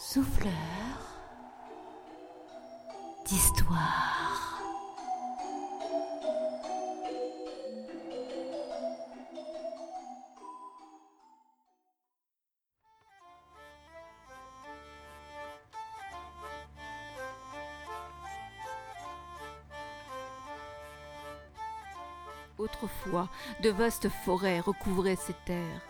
Souffleur d'histoire. Autrefois, de vastes forêts recouvraient ces terres.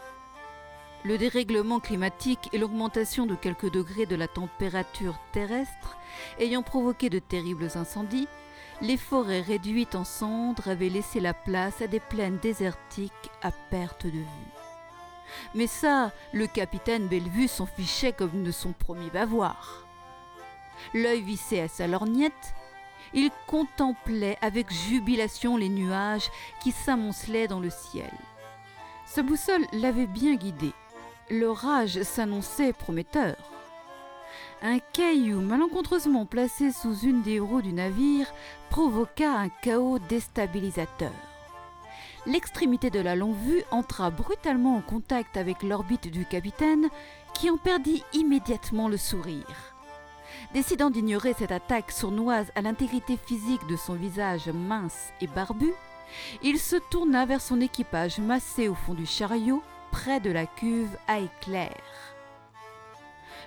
Le dérèglement climatique et l'augmentation de quelques degrés de la température terrestre ayant provoqué de terribles incendies, les forêts réduites en cendres avaient laissé la place à des plaines désertiques à perte de vue. Mais ça, le capitaine Bellevue s'en fichait comme de son premier bavoir. L'œil vissé à sa lorgnette, il contemplait avec jubilation les nuages qui s'amoncelaient dans le ciel. Sa boussole l'avait bien guidé. L'orage s'annonçait prometteur. Un caillou malencontreusement placé sous une des roues du navire provoqua un chaos déstabilisateur. L'extrémité de la longue-vue entra brutalement en contact avec l'orbite du capitaine, qui en perdit immédiatement le sourire. Décidant d'ignorer cette attaque sournoise à l'intégrité physique de son visage mince et barbu, il se tourna vers son équipage massé au fond du chariot, près de la cuve à éclairs.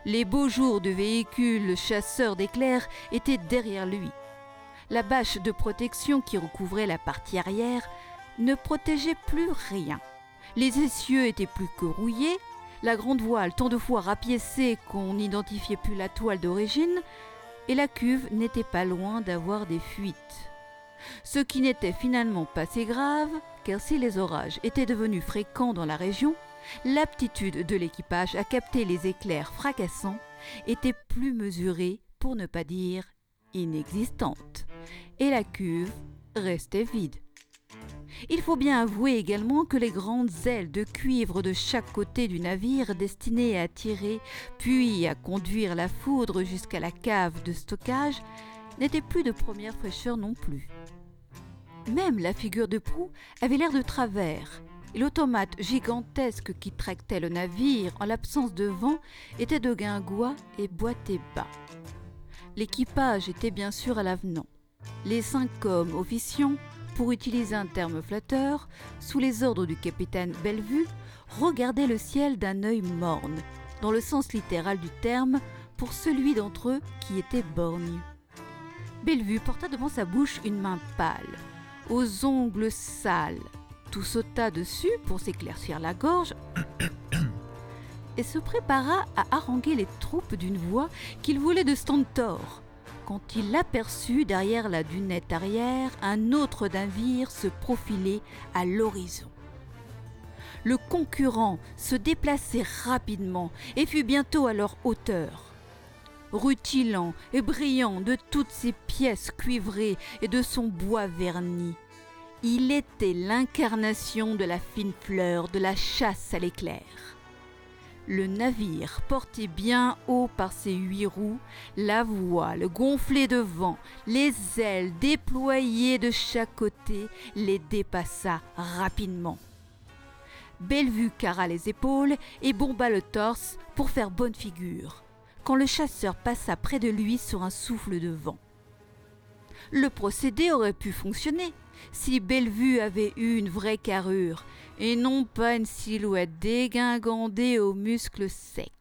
Les beaux jours du véhicule chasseur d'éclairs étaient derrière lui. La bâche de protection qui recouvrait la partie arrière ne protégeait plus rien. Les essieux étaient plus que rouillés, la grande voile tant de fois rapiécée qu'on n'identifiait plus la toile d'origine, et la cuve n'était pas loin d'avoir des fuites. Ce qui n'était finalement pas si grave, car si les orages étaient devenus fréquents dans la région, l'aptitude de l'équipage à capter les éclairs fracassants était plus mesurée, pour ne pas dire inexistante, et la cuve restait vide. Il faut bien avouer également que les grandes ailes de cuivre de chaque côté du navire destinées à tirer puis à conduire la foudre jusqu'à la cave de stockage n'étaient plus de première fraîcheur non plus. Même la figure de proue avait l'air de travers, et l'automate gigantesque qui tractait le navire en l'absence de vent était de guingois et boitait bas. L'équipage était bien sûr à l'avenant. Les cinq hommes officiants, pour utiliser un terme flatteur, sous les ordres du capitaine Bellevue, regardaient le ciel d'un œil morne, dans le sens littéral du terme, pour celui d'entre eux qui était borgne. Bellevue porta devant sa bouche une main pâle, aux ongles sales, tout sauta dessus pour s'éclaircir la gorge et se prépara à haranguer les troupes d'une voix qu'il voulait de Stentor, quand il aperçut derrière la dunette arrière un autre navire se profiler à l'horizon. Le concurrent se déplaçait rapidement et fut bientôt à leur hauteur. Rutilant et brillant de toutes ses pièces cuivrées et de son bois verni, il était l'incarnation de la fine fleur de la chasse à l'éclair. Le navire, porté bien haut par ses huit roues, la voile gonflée de vent, les ailes déployées de chaque côté, les dépassa rapidement. Bellevue carra les épaules et bomba le torse pour faire bonne figure, quand le chasseur passa près de lui sur un souffle de vent. Le procédé aurait pu fonctionner si Bellevue avait eu une vraie carrure et non pas une silhouette dégingandée aux muscles secs.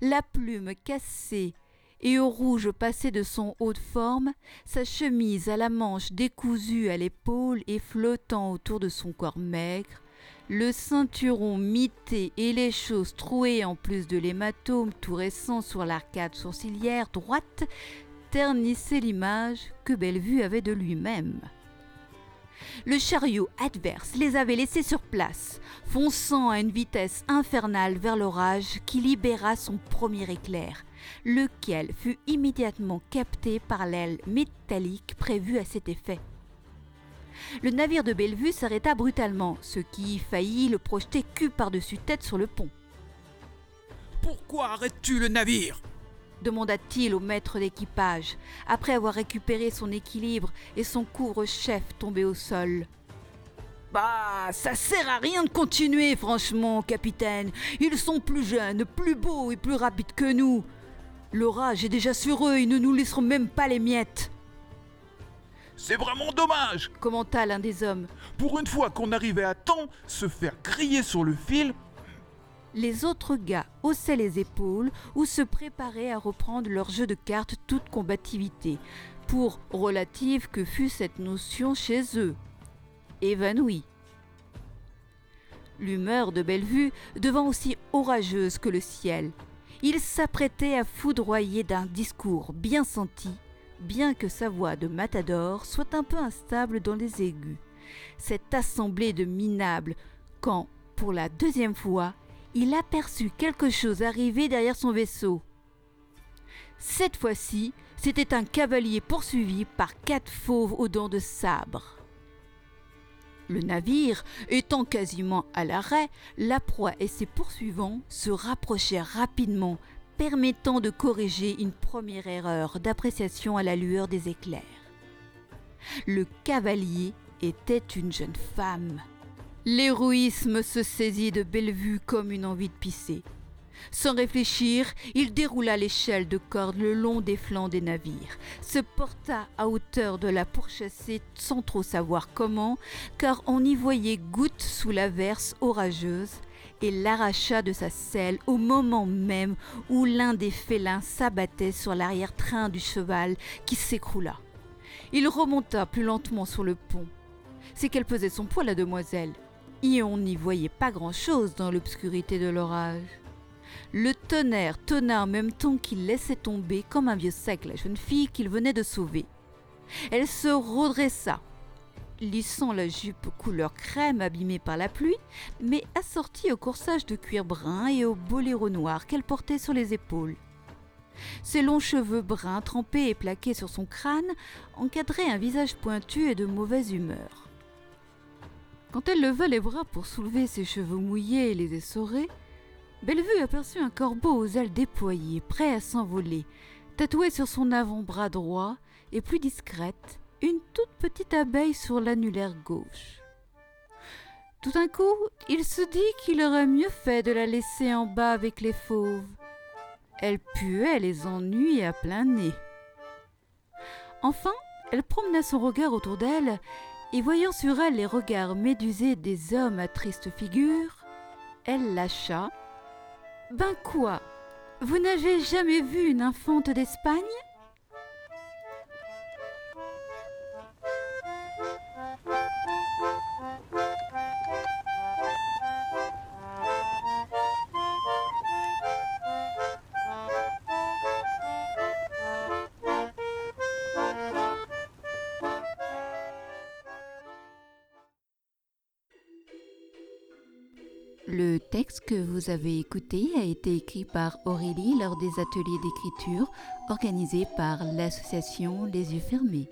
La plume cassée et au rouge passé de son haut de forme, sa chemise à la manche décousue à l'épaule et flottant autour de son corps maigre, le ceinturon mité et les choses trouées en plus de l'hématome tout récent sur l'arcade sourcilière droite ternissait l'image que Bellevue avait de lui-même. Le chariot adverse les avait laissés sur place, fonçant à une vitesse infernale vers l'orage qui libéra son premier éclair, lequel fut immédiatement capté par l'aile métallique prévue à cet effet. Le navire de Bellevue s'arrêta brutalement, ce qui faillit le projeter cul par-dessus tête sur le pont. Pourquoi arrêtes-tu le navire? demanda-t-il au maître d'équipage, après avoir récupéré son équilibre et son couvre-chef tombé au sol. Bah, ça sert à rien de continuer, franchement, capitaine. Ils sont plus jeunes, plus beaux et plus rapides que nous. L'orage est déjà sur eux, ils ne nous laisseront même pas les miettes. C'est vraiment dommage commenta l'un des hommes. Pour une fois qu'on arrivait à temps, se faire griller sur le fil. Les autres gars haussaient les épaules ou se préparaient à reprendre leur jeu de cartes toute combativité, pour relative que fût cette notion chez eux. Évanoui. L'humeur de Bellevue devint aussi orageuse que le ciel. Il s'apprêtait à foudroyer d'un discours bien senti bien que sa voix de matador soit un peu instable dans les aigus. Cette assemblée de minables, quand, pour la deuxième fois, il aperçut quelque chose arriver derrière son vaisseau. Cette fois-ci, c'était un cavalier poursuivi par quatre fauves aux dents de sabre. Le navire étant quasiment à l'arrêt, la proie et ses poursuivants se rapprochèrent rapidement, permettant de corriger une première erreur d'appréciation à la lueur des éclairs. Le cavalier était une jeune femme. L'héroïsme se saisit de Bellevue comme une envie de pisser. Sans réfléchir, il déroula l'échelle de corde le long des flancs des navires, se porta à hauteur de la pourchassée sans trop savoir comment, car on y voyait gouttes sous l'averse orageuse, et l'arracha de sa selle au moment même où l'un des félins s'abattait sur l'arrière-train du cheval qui s'écroula. Il remonta plus lentement sur le pont. C'est qu'elle pesait son poids, la demoiselle, et on n'y voyait pas grand-chose dans l'obscurité de l'orage. Le tonnerre tonna en même temps qu'il laissait tomber comme un vieux sac la jeune fille qu'il venait de sauver. Elle se redressa, lissant la jupe couleur crème abîmée par la pluie, mais assortie au corsage de cuir brun et au boléro noir qu'elle portait sur les épaules. Ses longs cheveux bruns trempés et plaqués sur son crâne encadraient un visage pointu et de mauvaise humeur. Quand elle leva les bras pour soulever ses cheveux mouillés et les essorer, Bellevue aperçut un corbeau aux ailes déployées, prêt à s'envoler, tatoué sur son avant-bras droit et plus discrète, une toute petite abeille sur l'annulaire gauche. Tout d'un coup, il se dit qu'il aurait mieux fait de la laisser en bas avec les fauves. Elle puait les ennuis à plein nez. Enfin, elle promena son regard autour d'elle, et voyant sur elle les regards médusés des hommes à triste figure, elle lâcha. Ben quoi? Vous n'avez jamais vu une infante d'Espagne? Le texte que vous avez écouté a été écrit par Aurélie lors des ateliers d'écriture organisés par l'association Les Yeux Fermés.